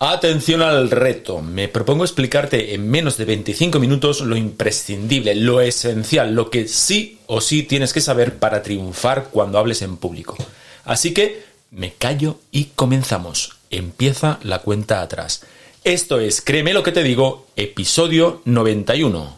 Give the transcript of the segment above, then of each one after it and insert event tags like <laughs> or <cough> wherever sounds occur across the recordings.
Atención al reto. Me propongo explicarte en menos de 25 minutos lo imprescindible, lo esencial, lo que sí o sí tienes que saber para triunfar cuando hables en público. Así que me callo y comenzamos. Empieza la cuenta atrás. Esto es, créeme lo que te digo, episodio 91.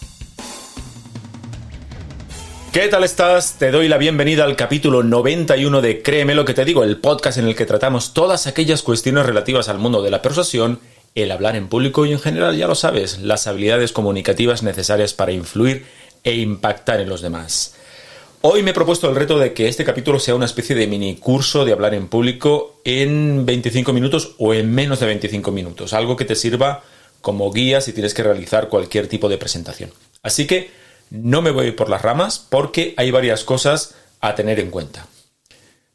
¿Qué tal estás? Te doy la bienvenida al capítulo 91 de Créeme lo que te digo, el podcast en el que tratamos todas aquellas cuestiones relativas al mundo de la persuasión, el hablar en público y en general, ya lo sabes, las habilidades comunicativas necesarias para influir e impactar en los demás. Hoy me he propuesto el reto de que este capítulo sea una especie de mini curso de hablar en público en 25 minutos o en menos de 25 minutos, algo que te sirva como guía si tienes que realizar cualquier tipo de presentación. Así que no me voy por las ramas porque hay varias cosas a tener en cuenta.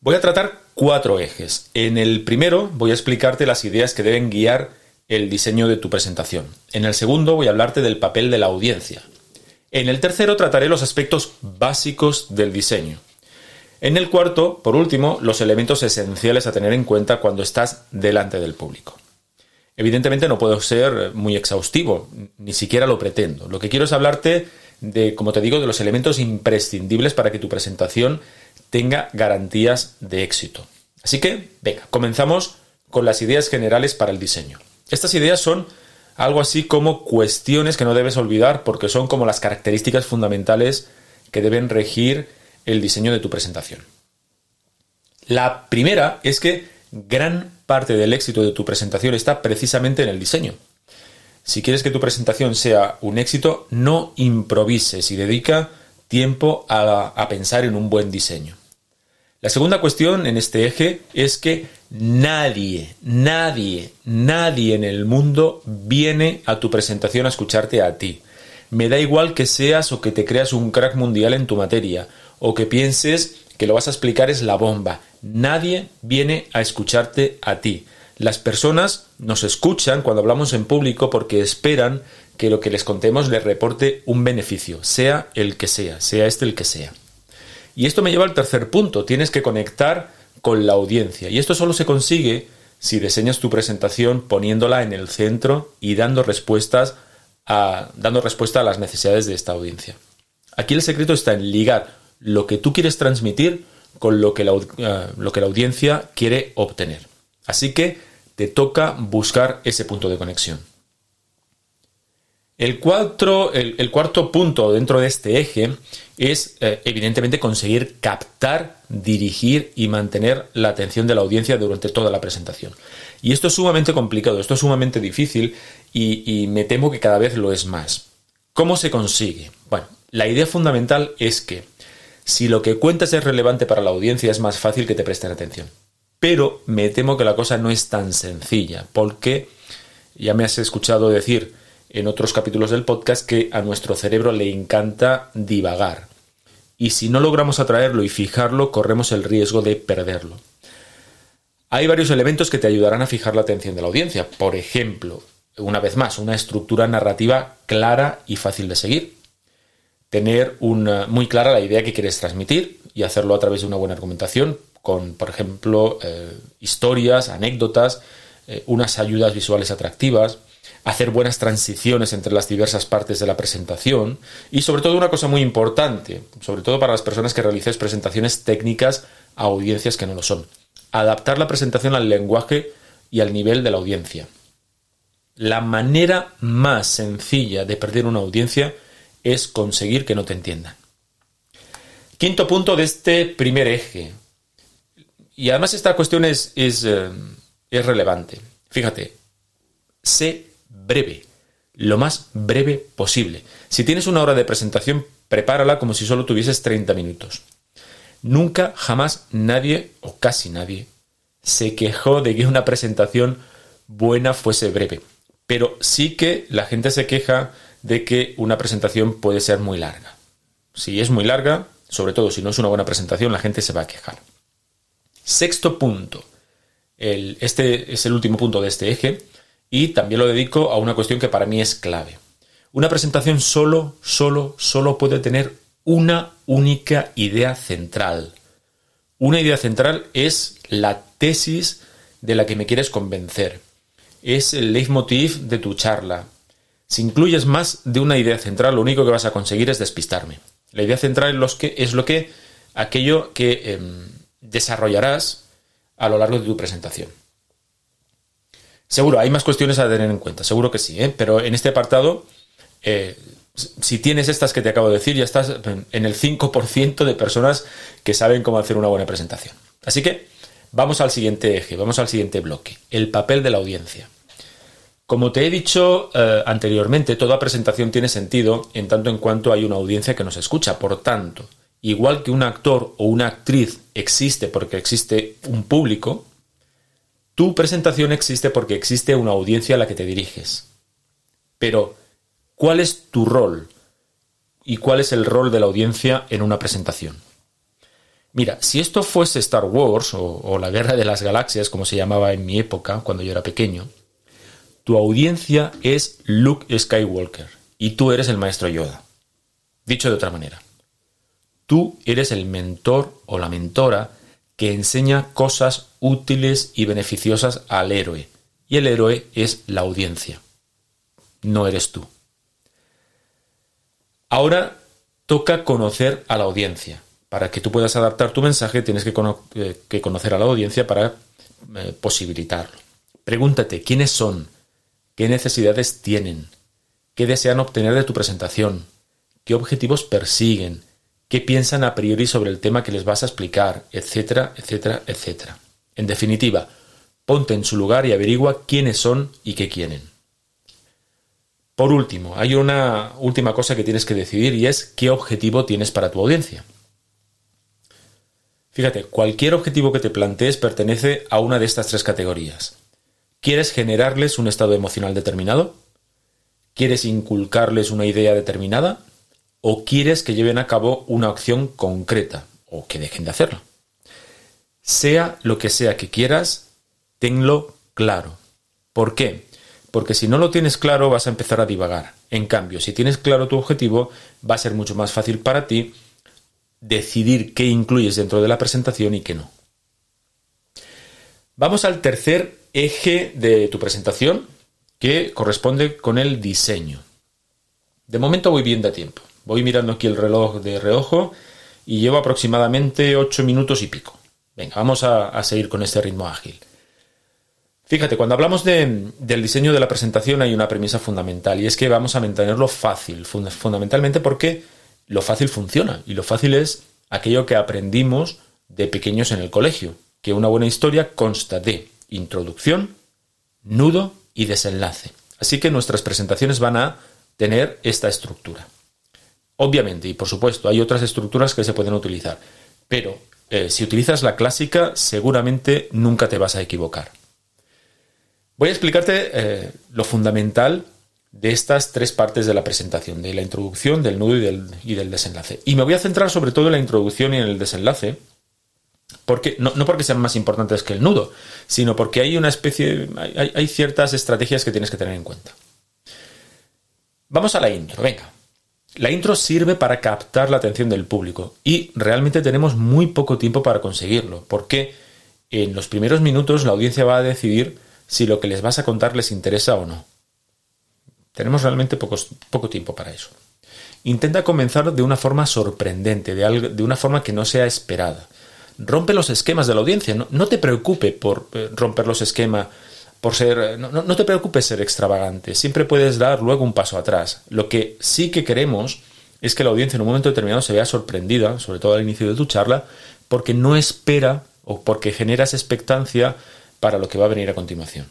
Voy a tratar cuatro ejes. En el primero voy a explicarte las ideas que deben guiar el diseño de tu presentación. En el segundo voy a hablarte del papel de la audiencia. En el tercero trataré los aspectos básicos del diseño. En el cuarto, por último, los elementos esenciales a tener en cuenta cuando estás delante del público. Evidentemente no puedo ser muy exhaustivo, ni siquiera lo pretendo. Lo que quiero es hablarte de, como te digo, de los elementos imprescindibles para que tu presentación tenga garantías de éxito. Así que, venga, comenzamos con las ideas generales para el diseño. Estas ideas son algo así como cuestiones que no debes olvidar porque son como las características fundamentales que deben regir el diseño de tu presentación. La primera es que gran parte del éxito de tu presentación está precisamente en el diseño. Si quieres que tu presentación sea un éxito, no improvises y dedica tiempo a, pensar en un buen diseño. La segunda cuestión en este eje es que nadie, nadie, nadie en el mundo viene a tu presentación a escucharte a ti. Me da igual que seas o que te creas un crack mundial en tu materia, o que pienses que lo vas a explicar es la bomba. Nadie viene a escucharte a ti. Las personas nos escuchan cuando hablamos en público porque esperan que lo que les contemos les reporte un beneficio, sea el que sea, sea este el que sea. Y esto me lleva al tercer punto, tienes que conectar con la audiencia. Y esto solo se consigue si diseñas tu presentación poniéndola en el centro y dando respuestas a, dando respuesta a las necesidades de esta audiencia. Aquí el secreto está en ligar lo que tú quieres transmitir con lo que la, eh, lo que la audiencia quiere obtener. Así que te toca buscar ese punto de conexión. El, el, cuarto punto dentro de este eje es eh, evidentemente conseguir captar, dirigir y mantener la atención de la audiencia durante toda la presentación. Y esto es sumamente complicado, esto es sumamente difícil y, y me temo que cada vez lo es más. ¿Cómo se consigue? Bueno, la idea fundamental es que si lo que cuentas es relevante para la audiencia es más fácil que te presten atención. Pero me temo que la cosa no es tan sencilla, porque ya me has escuchado decir en otros capítulos del podcast que a nuestro cerebro le encanta divagar. Y si no logramos atraerlo y fijarlo, corremos el riesgo de perderlo. Hay varios elementos que te ayudarán a fijar la atención de la audiencia. Por ejemplo, una vez más, una estructura narrativa clara y fácil de seguir. Tener una, muy clara la idea que quieres transmitir y hacerlo a través de una buena argumentación con, por ejemplo, eh, historias, anécdotas, eh, unas ayudas visuales atractivas, hacer buenas transiciones entre las diversas partes de la presentación y sobre todo una cosa muy importante, sobre todo para las personas que realicéis presentaciones técnicas a audiencias que no lo son, adaptar la presentación al lenguaje y al nivel de la audiencia. La manera más sencilla de perder una audiencia es conseguir que no te entiendan. Quinto punto de este primer eje. Y además esta cuestión es, es, eh, es relevante. Fíjate, sé breve, lo más breve posible. Si tienes una hora de presentación, prepárala como si solo tuvieses 30 minutos. Nunca, jamás nadie, o casi nadie, se quejó de que una presentación buena fuese breve. Pero sí que la gente se queja de que una presentación puede ser muy larga. Si es muy larga, sobre todo si no es una buena presentación, la gente se va a quejar. Sexto punto. este es el último punto de este eje y también lo dedico a una cuestión que para mí es clave. Una presentación solo, solo, solo puede tener una única idea central. Una idea central es la tesis de la que me quieres convencer. Es el leitmotiv de tu charla. Si incluyes más de una idea central, lo único que vas a conseguir es despistarme. La idea central es, que, es lo que aquello que em, desarrollarás a lo largo de tu presentación. Seguro, hay más cuestiones a tener en cuenta, seguro que sí, ¿eh? pero en este apartado, eh, si tienes estas que te acabo de decir, ya estás en el 5% de personas que saben cómo hacer una buena presentación. Así que vamos al siguiente eje, vamos al siguiente bloque, el papel de la audiencia. Como te he dicho eh, anteriormente, toda presentación tiene sentido en tanto en cuanto hay una audiencia que nos escucha. Por tanto, igual que un actor o una actriz existe porque existe un público, tu presentación existe porque existe una audiencia a la que te diriges. Pero, ¿cuál es tu rol? ¿Y cuál es el rol de la audiencia en una presentación? Mira, si esto fuese Star Wars o, la Guerra de las Galaxias, como se llamaba en mi época, cuando yo era pequeño, tu audiencia es Luke Skywalker y tú eres el maestro Yoda. Dicho de otra manera, tú eres el mentor o la mentora que enseña cosas útiles y beneficiosas al héroe. Y el héroe es la audiencia. No eres tú. Ahora toca conocer a la audiencia. Para que tú puedas adaptar tu mensaje tienes que, eh, conocer a la audiencia para eh, posibilitarlo. Pregúntate quiénes son, qué necesidades tienen, qué desean obtener de tu presentación, qué objetivos persiguen, qué piensan a priori sobre el tema que les vas a explicar, etcétera, etcétera, etcétera. En definitiva, ponte en su lugar y averigua quiénes son y qué quieren. Por último, hay una última cosa que tienes que decidir y es qué objetivo tienes para tu audiencia. Fíjate, cualquier objetivo que te plantees pertenece a una de estas tres categorías. ¿Quieres generarles un estado emocional determinado? ¿Quieres inculcarles una idea determinada? O quieres que lleven a cabo una acción concreta o que dejen de hacerlo. Sea lo que sea que quieras, tenlo claro. ¿Por qué? Porque si no lo tienes claro vas a empezar a divagar. En cambio, si tienes claro tu objetivo, va a ser mucho más fácil para ti decidir qué incluyes dentro de la presentación y qué no. Vamos al tercer eje de tu presentación, que corresponde con el diseño. De momento voy bien de tiempo. Voy mirando aquí el reloj de reojo y llevo aproximadamente 8 minutos y pico. Venga, vamos a, seguir con este ritmo ágil. Fíjate, cuando hablamos del diseño de la presentación hay una premisa fundamental y es que vamos a mantenerlo fácil, fundamentalmente porque lo fácil funciona y lo fácil es aquello que aprendimos de pequeños en el colegio, que una buena historia consta de introducción, nudo y desenlace. Así que nuestras presentaciones van a tener esta estructura. Obviamente, y por supuesto, hay otras estructuras que se pueden utilizar, pero eh, si utilizas la clásica, seguramente nunca te vas a equivocar. Voy a explicarte eh, lo fundamental de estas tres partes de la presentación, de la introducción, del nudo y del, desenlace. Y me voy a centrar sobre todo en la introducción y en el desenlace, porque, no, porque sean más importantes que el nudo, sino porque hay una especie, hay ciertas estrategias que tienes que tener en cuenta. Vamos a la intro, venga. La intro sirve para captar la atención del público y realmente tenemos muy poco tiempo para conseguirlo, porque en los primeros minutos la audiencia va a decidir si lo que les vas a contar les interesa o no. Tenemos realmente poco tiempo para eso. Intenta comenzar de una forma sorprendente, de, de, una forma que no sea esperada. Rompe los esquemas de la audiencia. No, no te preocupe por eh, romper los esquemas, por ser. Eh, no, no, te preocupes ser extravagante. Siempre puedes dar luego un paso atrás. Lo que sí que queremos es que la audiencia en un momento determinado se vea sorprendida, sobre todo al inicio de tu charla, porque no espera o porque generas expectancia para lo que va a venir a continuación.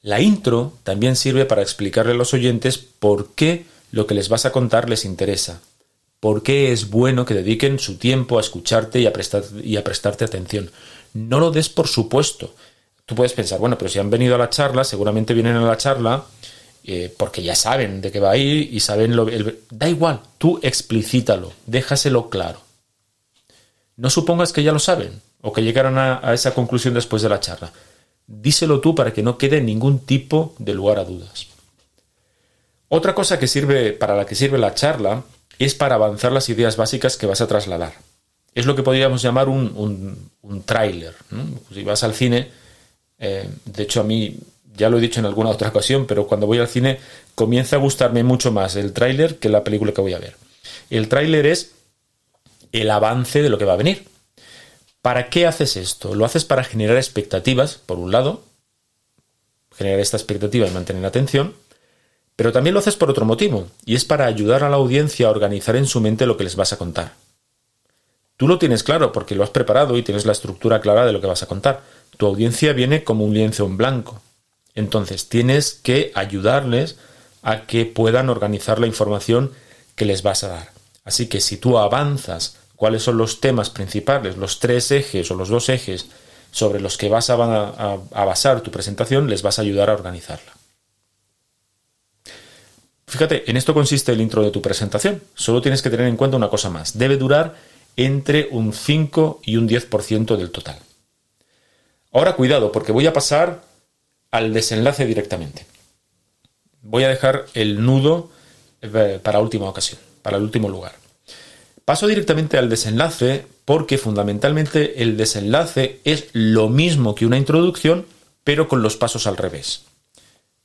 La intro también sirve para explicarle a los oyentes por qué lo que les vas a contar les interesa, por qué es bueno que dediquen su tiempo a escucharte y a, y a prestarte atención. No lo des por supuesto. Tú puedes pensar, bueno, pero si han venido a la charla, seguramente vienen a la charla eh, porque ya saben de qué va a ir y saben lo... da igual, tú explícitalo, déjaselo claro. No supongas que ya lo saben o que llegaron a, esa conclusión después de la charla. Díselo tú para que no quede ningún tipo de lugar a dudas. Otra cosa que sirve para la que sirve la charla es para avanzar las ideas básicas que vas a trasladar. Es lo que podríamos llamar un, un, tráiler. Si vas al cine, eh, de hecho a mí ya lo he dicho en alguna otra ocasión, pero cuando voy al cine comienza a gustarme mucho más el tráiler que la película que voy a ver. El tráiler es el avance de lo que va a venir. ¿Para qué haces esto? Lo haces para generar expectativas, por un lado, generar esta expectativa y mantener la atención, pero también lo haces por otro motivo, y es para ayudar a la audiencia a organizar en su mente lo que les vas a contar. Tú lo tienes claro porque lo has preparado y tienes la estructura clara de lo que vas a contar. Tu audiencia viene como un lienzo en blanco. Entonces tienes que ayudarles a que puedan organizar la información que les vas a dar. Así que si tú avanzas cuáles son los temas principales, los tres ejes o los dos ejes sobre los que vas a, basar tu presentación, les vas a ayudar a organizarla. Fíjate, en esto consiste el intro de tu presentación. Solo tienes que tener en cuenta una cosa más. Debe durar entre un 5 y un 10% del total. Ahora cuidado, porque voy a pasar al desenlace directamente. Voy a dejar el nudo eh, para última ocasión, para el último lugar. Paso directamente al desenlace porque fundamentalmente el desenlace es lo mismo que una introducción, pero con los pasos al revés.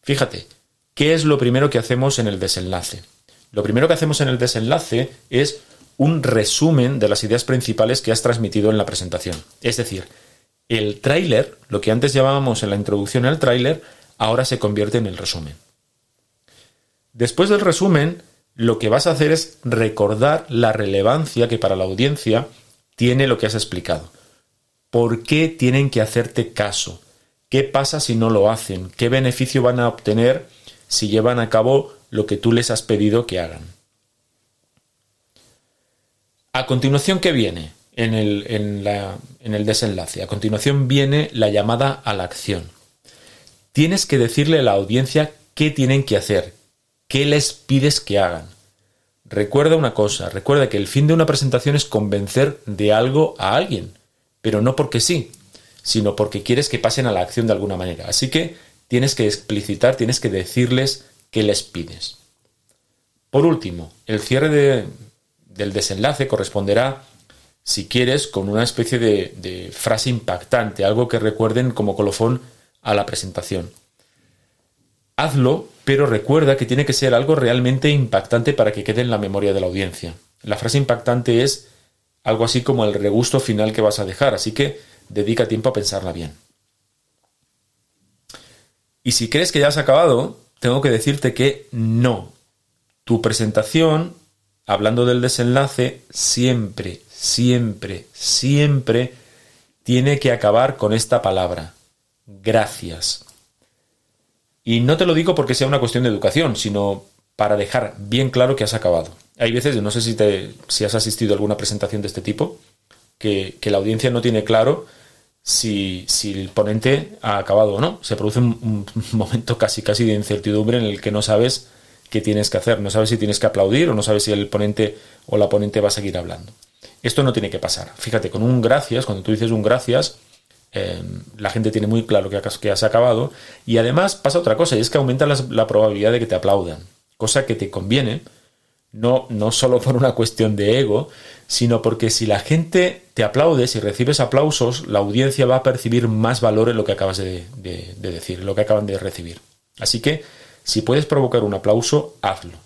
Fíjate, ¿qué es lo primero que hacemos en el desenlace? Lo primero que hacemos en el desenlace es un resumen de las ideas principales que has transmitido en la presentación. Es decir, el tráiler, lo que antes llamábamos en la introducción el tráiler, ahora se convierte en el resumen. Después del resumen, lo que vas a hacer es recordar la relevancia que para la audiencia tiene lo que has explicado. ¿Por qué tienen que hacerte caso? ¿Qué pasa si no lo hacen? ¿Qué beneficio van a obtener si llevan a cabo lo que tú les has pedido que hagan? A continuación, ¿qué viene en el, en el desenlace? A continuación viene la llamada a la acción. Tienes que decirle a la audiencia qué tienen que hacer, ¿Qué les pides que hagan? Recuerda una cosa, recuerda que el fin de una presentación es convencer de algo a alguien, pero no porque sí, sino porque quieres que pasen a la acción de alguna manera. Así que tienes que explicitar, tienes que decirles qué les pides. Por último, el cierre del desenlace corresponderá, si quieres, con una especie de frase impactante, algo que recuerden como colofón a la presentación. Hazlo, pero recuerda que tiene que ser algo realmente impactante para que quede en la memoria de la audiencia. La frase impactante es algo así como el regusto final que vas a dejar, así que dedica tiempo a pensarla bien. Y si crees que ya has acabado, tengo que decirte que no. Tu presentación, hablando del desenlace, siempre, siempre, siempre tiene que acabar con esta palabra. Gracias. Y no te lo digo porque sea una cuestión de educación, sino para dejar bien claro que has acabado. Hay veces, no sé si, te, si has asistido a alguna presentación de este tipo, que, la audiencia no tiene claro si, el ponente ha acabado o no. Se produce un, <laughs> momento casi casi de incertidumbre en el que no sabes qué tienes que hacer, no sabes si tienes que aplaudir o no sabes si el ponente o la ponente va a seguir hablando. Esto no tiene que pasar. Fíjate, con un gracias, cuando tú dices un gracias, em, la gente tiene muy claro que has, que has, acabado y además pasa otra cosa y es que aumenta la probabilidad de que te aplaudan, cosa que te conviene no, no solo por una cuestión de ego, sino porque si la gente te aplaude, si recibes aplausos, la audiencia va a percibir más valor en lo que acabas de, decir, en lo que acaban de recibir. Así que, si puedes provocar un aplauso, hazlo.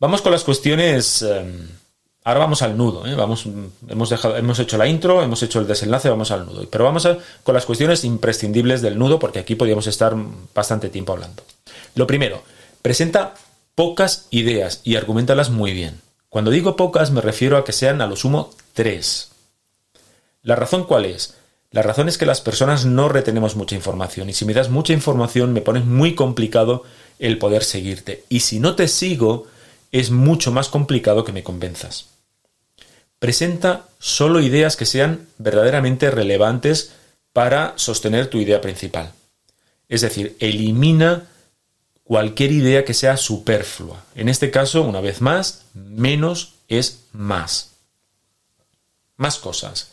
Vamos con las cuestiones. Em, ahora vamos al nudo. ¿eh? Dejado, hemos hecho la intro, hemos hecho el desenlace, vamos al nudo. Pero vamos con las cuestiones imprescindibles del nudo, porque aquí podríamos estar bastante tiempo hablando. Lo primero, presenta pocas ideas y argumentalas muy bien. Cuando digo pocas me refiero a que sean a lo sumo tres. ¿La razón cuál es? La razón es que las personas no retenemos mucha información y si me das mucha información me pones muy complicado el poder seguirte y si no te sigo es mucho más complicado que me convenzas. Presenta solo ideas que sean verdaderamente relevantes para sostener tu idea principal. Es decir, elimina cualquier idea que sea superflua. En este caso, una vez más, menos es más. Más cosas.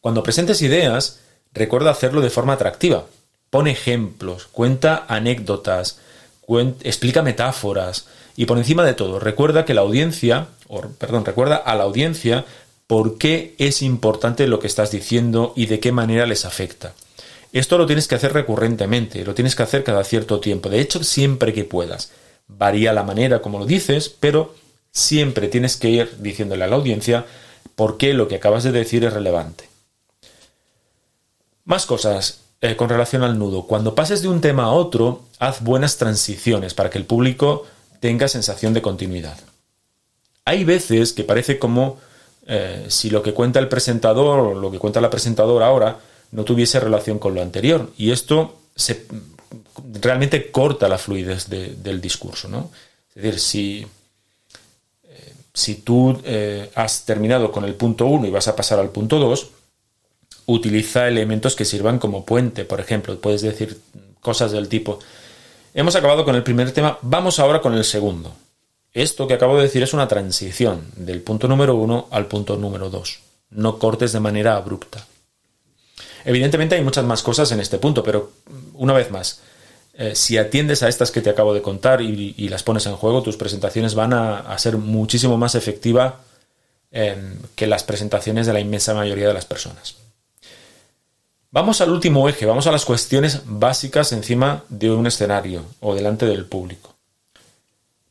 Cuando presentes ideas, recuerda hacerlo de forma atractiva. Pon ejemplos, cuenta anécdotas, explica metáforas y por encima de todo, recuerda que la audiencia, o, perdón, recuerda a la audiencia por qué es importante lo que estás diciendo y de qué manera les afecta. Esto lo tienes que hacer recurrentemente, lo tienes que hacer cada cierto tiempo, de hecho siempre que puedas. Varía la manera como lo dices, pero siempre tienes que ir diciéndole a la audiencia por qué lo que acabas de decir es relevante. Más cosas eh, con relación al nudo. Cuando pases de un tema a otro, haz buenas transiciones para que el público tenga sensación de continuidad. Hay veces que parece como eh, si lo que cuenta el presentador o lo que cuenta la presentadora ahora no tuviese relación con lo anterior. Y esto realmente corta la fluidez del discurso. ¿no? Es decir, si, eh, si tú eh, has terminado con el punto 1 y vas a pasar al punto 2, utiliza elementos que sirvan como puente. Por ejemplo, puedes decir cosas del tipo, hemos acabado con el primer tema, vamos ahora con el segundo. Esto que acabo de decir es una transición del punto número 1 al punto número 2. No cortes de manera abrupta. Evidentemente hay muchas más cosas en este punto, pero una vez más, eh, si atiendes a estas que te acabo de contar y, las pones en juego, tus presentaciones van a, ser muchísimo más efectivas em, que las presentaciones de la inmensa mayoría de las personas. Vamos al último eje, vamos a las cuestiones básicas encima de un escenario o delante del público.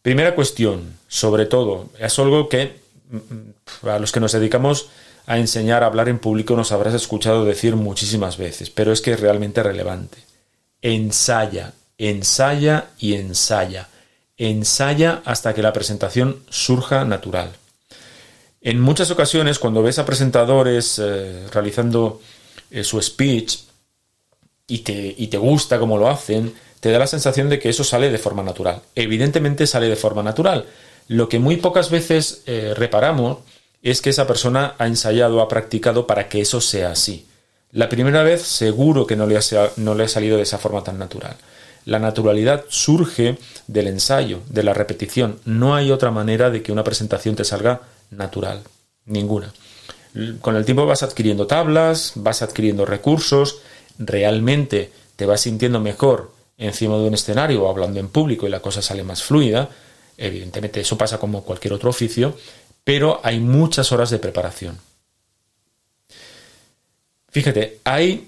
Primera cuestión, sobre todo, es algo que mm, mm, a los que nos dedicamos a enseñar a hablar en público nos habrás escuchado decir muchísimas veces, pero es que es realmente relevante. Ensaya, ensaya y ensaya. Ensaya hasta que la presentación surja natural. En muchas ocasiones, cuando ves a presentadores eh, realizando eh, su speech y te, y te gusta cómo lo hacen, te da la sensación de que eso sale de forma natural. Evidentemente sale de forma natural. Lo que muy pocas veces eh, reparamos es que esa persona ha ensayado, ha practicado para que eso sea así. La primera vez seguro que no le, ha, no le ha salido de esa forma tan natural. La naturalidad surge del ensayo, de la repetición. No hay otra manera de que una presentación te salga natural. Ninguna. Con el tiempo vas adquiriendo tablas, vas adquiriendo recursos, realmente te vas sintiendo mejor encima de un escenario o hablando en público y la cosa sale más fluida. Evidentemente eso pasa como cualquier otro oficio, pero hay muchas horas de preparación. Fíjate, hay,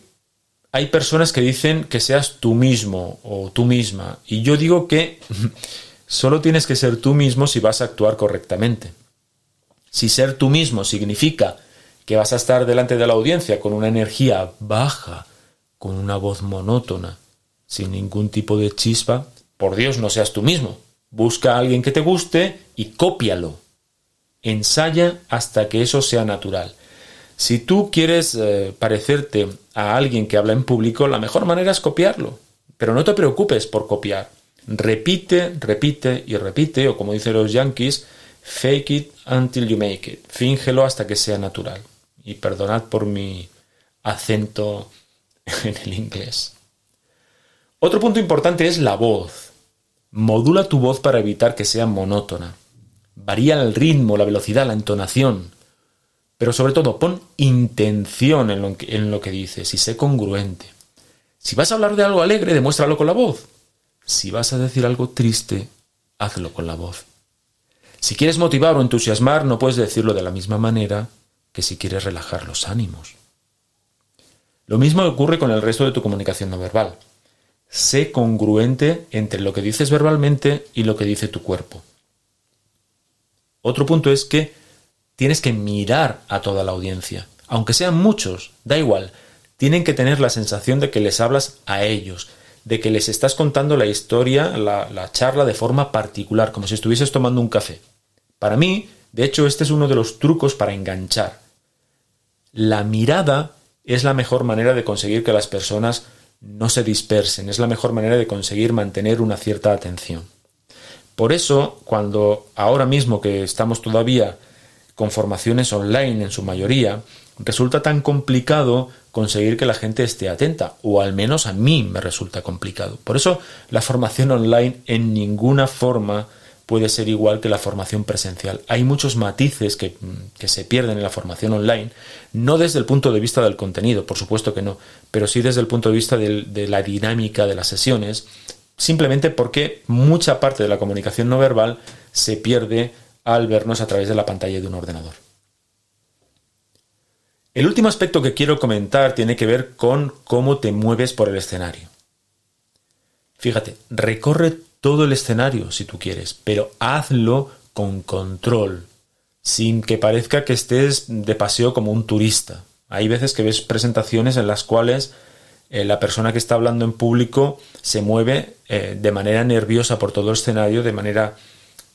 hay personas que dicen que seas tú mismo o tú misma, y yo digo que <laughs> solo tienes que ser tú mismo si vas a actuar correctamente. Si ser tú mismo significa que vas a estar delante de la audiencia con una energía baja, con una voz monótona, sin ningún tipo de chispa, por Dios no seas tú mismo. Busca a alguien que te guste y cópialo. Ensaya hasta que eso sea natural. Si tú quieres eh, parecerte a alguien que habla en público, la mejor manera es copiarlo. Pero no te preocupes por copiar. Repite, repite y repite, o como dicen los yankees, Fake it until you make it. Fíngelo hasta que sea natural. Y perdonad por mi acento en el inglés. Otro punto importante es la voz. Modula tu voz para evitar que sea monótona. Varía el ritmo, la velocidad, la entonación. Pero sobre todo, pon intención en lo, que, en lo que dices y sé congruente. Si vas a hablar de algo alegre, demuéstralo con la voz. Si vas a decir algo triste, hazlo con la voz. Si quieres motivar o entusiasmar, no puedes decirlo de la misma manera que si quieres relajar los ánimos. Lo mismo ocurre con el resto de tu comunicación no verbal. Sé congruente entre lo que dices verbalmente y lo que dice tu cuerpo. Otro punto es que tienes que mirar a toda la audiencia. Aunque sean muchos, da igual. Tienen que tener la sensación de que les hablas a ellos, de que les estás contando la historia, la, la charla de forma particular, como si estuvieses tomando un café. Para mí, de hecho, este es uno de los trucos para enganchar. La mirada es la mejor manera de conseguir que las personas no se dispersen, es la mejor manera de conseguir mantener una cierta atención. Por eso, cuando ahora mismo que estamos todavía con formaciones online en su mayoría, resulta tan complicado conseguir que la gente esté atenta, o al menos a mí me resulta complicado. Por eso la formación online en ninguna forma puede ser igual que la formación presencial. Hay muchos matices que, se pierden en la formación online, no desde el punto de vista del contenido, por supuesto que no, pero sí desde el punto de vista de la dinámica de las sesiones, simplemente porque mucha parte de la comunicación no verbal se pierde al vernos a través de la pantalla de un ordenador. El último aspecto que quiero comentar tiene que ver con cómo te mueves por el escenario. Fíjate, recorre todo el escenario si tú quieres, pero hazlo con control, sin que parezca que estés de paseo como un turista. Hay veces que ves presentaciones en las cuales eh, la persona que está hablando en público se mueve eh, de manera nerviosa por todo el escenario, de manera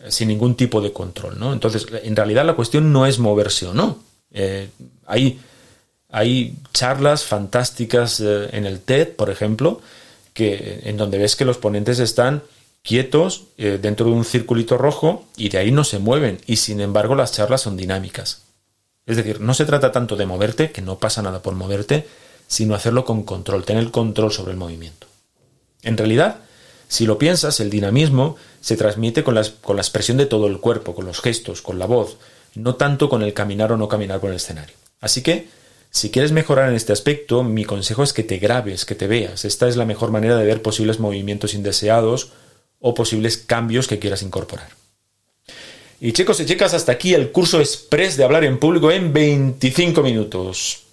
eh, sin ningún tipo de control, ¿no? Entonces, en realidad la cuestión no es moverse o no. hay, hay charlas fantásticas en el TED, por ejemplo, que, en donde ves que los ponentes están quietos eh, dentro de un circulito rojo y de ahí no se mueven y sin embargo las charlas son dinámicas. Es decir, no se trata tanto de moverte, que no pasa nada por moverte, sino hacerlo con control, tener control sobre el movimiento. En realidad, si lo piensas, el dinamismo se transmite con, con la expresión de todo el cuerpo, con los gestos, con la voz, no tanto con el caminar o no caminar por el escenario. Así que, si quieres mejorar en este aspecto, mi consejo es que te grabes, que te veas. Esta es la mejor manera de ver posibles movimientos indeseados o posibles cambios que quieras incorporar. Y chicos y chicas, hasta aquí el curso express de hablar en público en 25 minutos.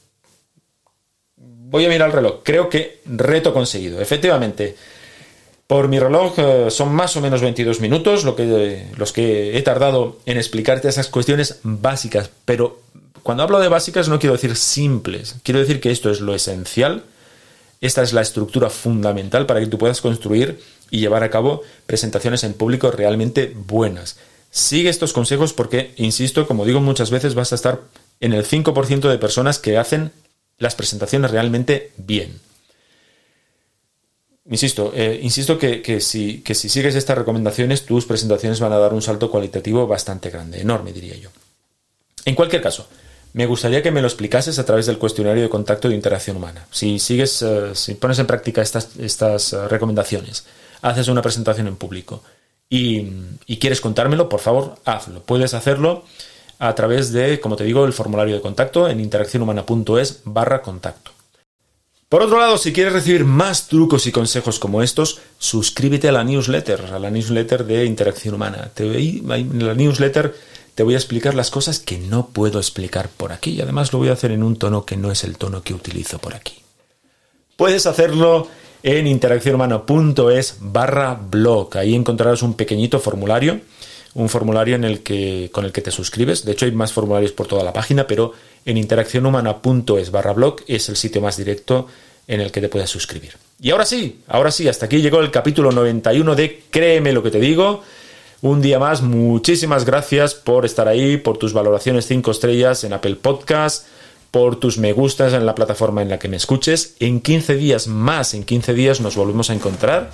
Voy a mirar el reloj. Creo que reto conseguido. Efectivamente, por mi reloj eh, son más o menos 22 minutos lo que, los que he tardado en explicarte esas cuestiones básicas. Pero cuando hablo de básicas no quiero decir simples. Quiero decir que esto es lo esencial. Esta es la estructura fundamental para que tú puedas construir y llevar a cabo presentaciones en público realmente buenas. Sigue estos consejos porque, insisto, como digo muchas veces, vas a estar en el 5% de personas que hacen las presentaciones realmente bien. Insisto, eh, insisto que, si, que si sigues estas recomendaciones, tus presentaciones van a dar un salto cualitativo bastante grande, enorme diría yo. En cualquier caso, me gustaría que me lo explicases a través del cuestionario de contacto de interacción humana. Si sigues, eh, si pones en práctica estas, estas eh, recomendaciones, haces una presentación en público y, quieres contármelo, por favor, hazlo. Puedes hacerlo a través de, como te digo, el formulario de contacto en interaccionhumana.es barra contacto. Por otro lado, si quieres recibir más trucos y consejos como estos, suscríbete a la newsletter, a la newsletter de Interacción Humana. en la newsletter te voy a explicar las cosas que no puedo explicar por aquí y además lo voy a hacer en un tono que no es el tono que utilizo por aquí. Puedes hacerlo en interaccionhumana.es barra blog. Ahí encontrarás un pequeñito formulario, un formulario en el que, con el que te suscribes. De hecho, hay más formularios por toda la página, pero en interaccionhumana.es barra blog es el sitio más directo en el que te puedes suscribir. Y ahora sí, ahora sí, hasta aquí llegó el capítulo 91 de Créeme lo que te digo. Un día más, muchísimas gracias por estar ahí, por tus valoraciones 5 estrellas en Apple Podcast por tus me gustas en la plataforma en la que me escuches. En 15 días más, en 15 días nos volvemos a encontrar.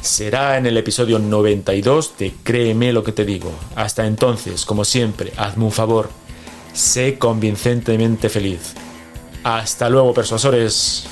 será en el episodio 92 de Créeme lo que te digo. Hasta entonces, como siempre, hazme un favor, sé convincentemente feliz. Hasta luego, persuasores.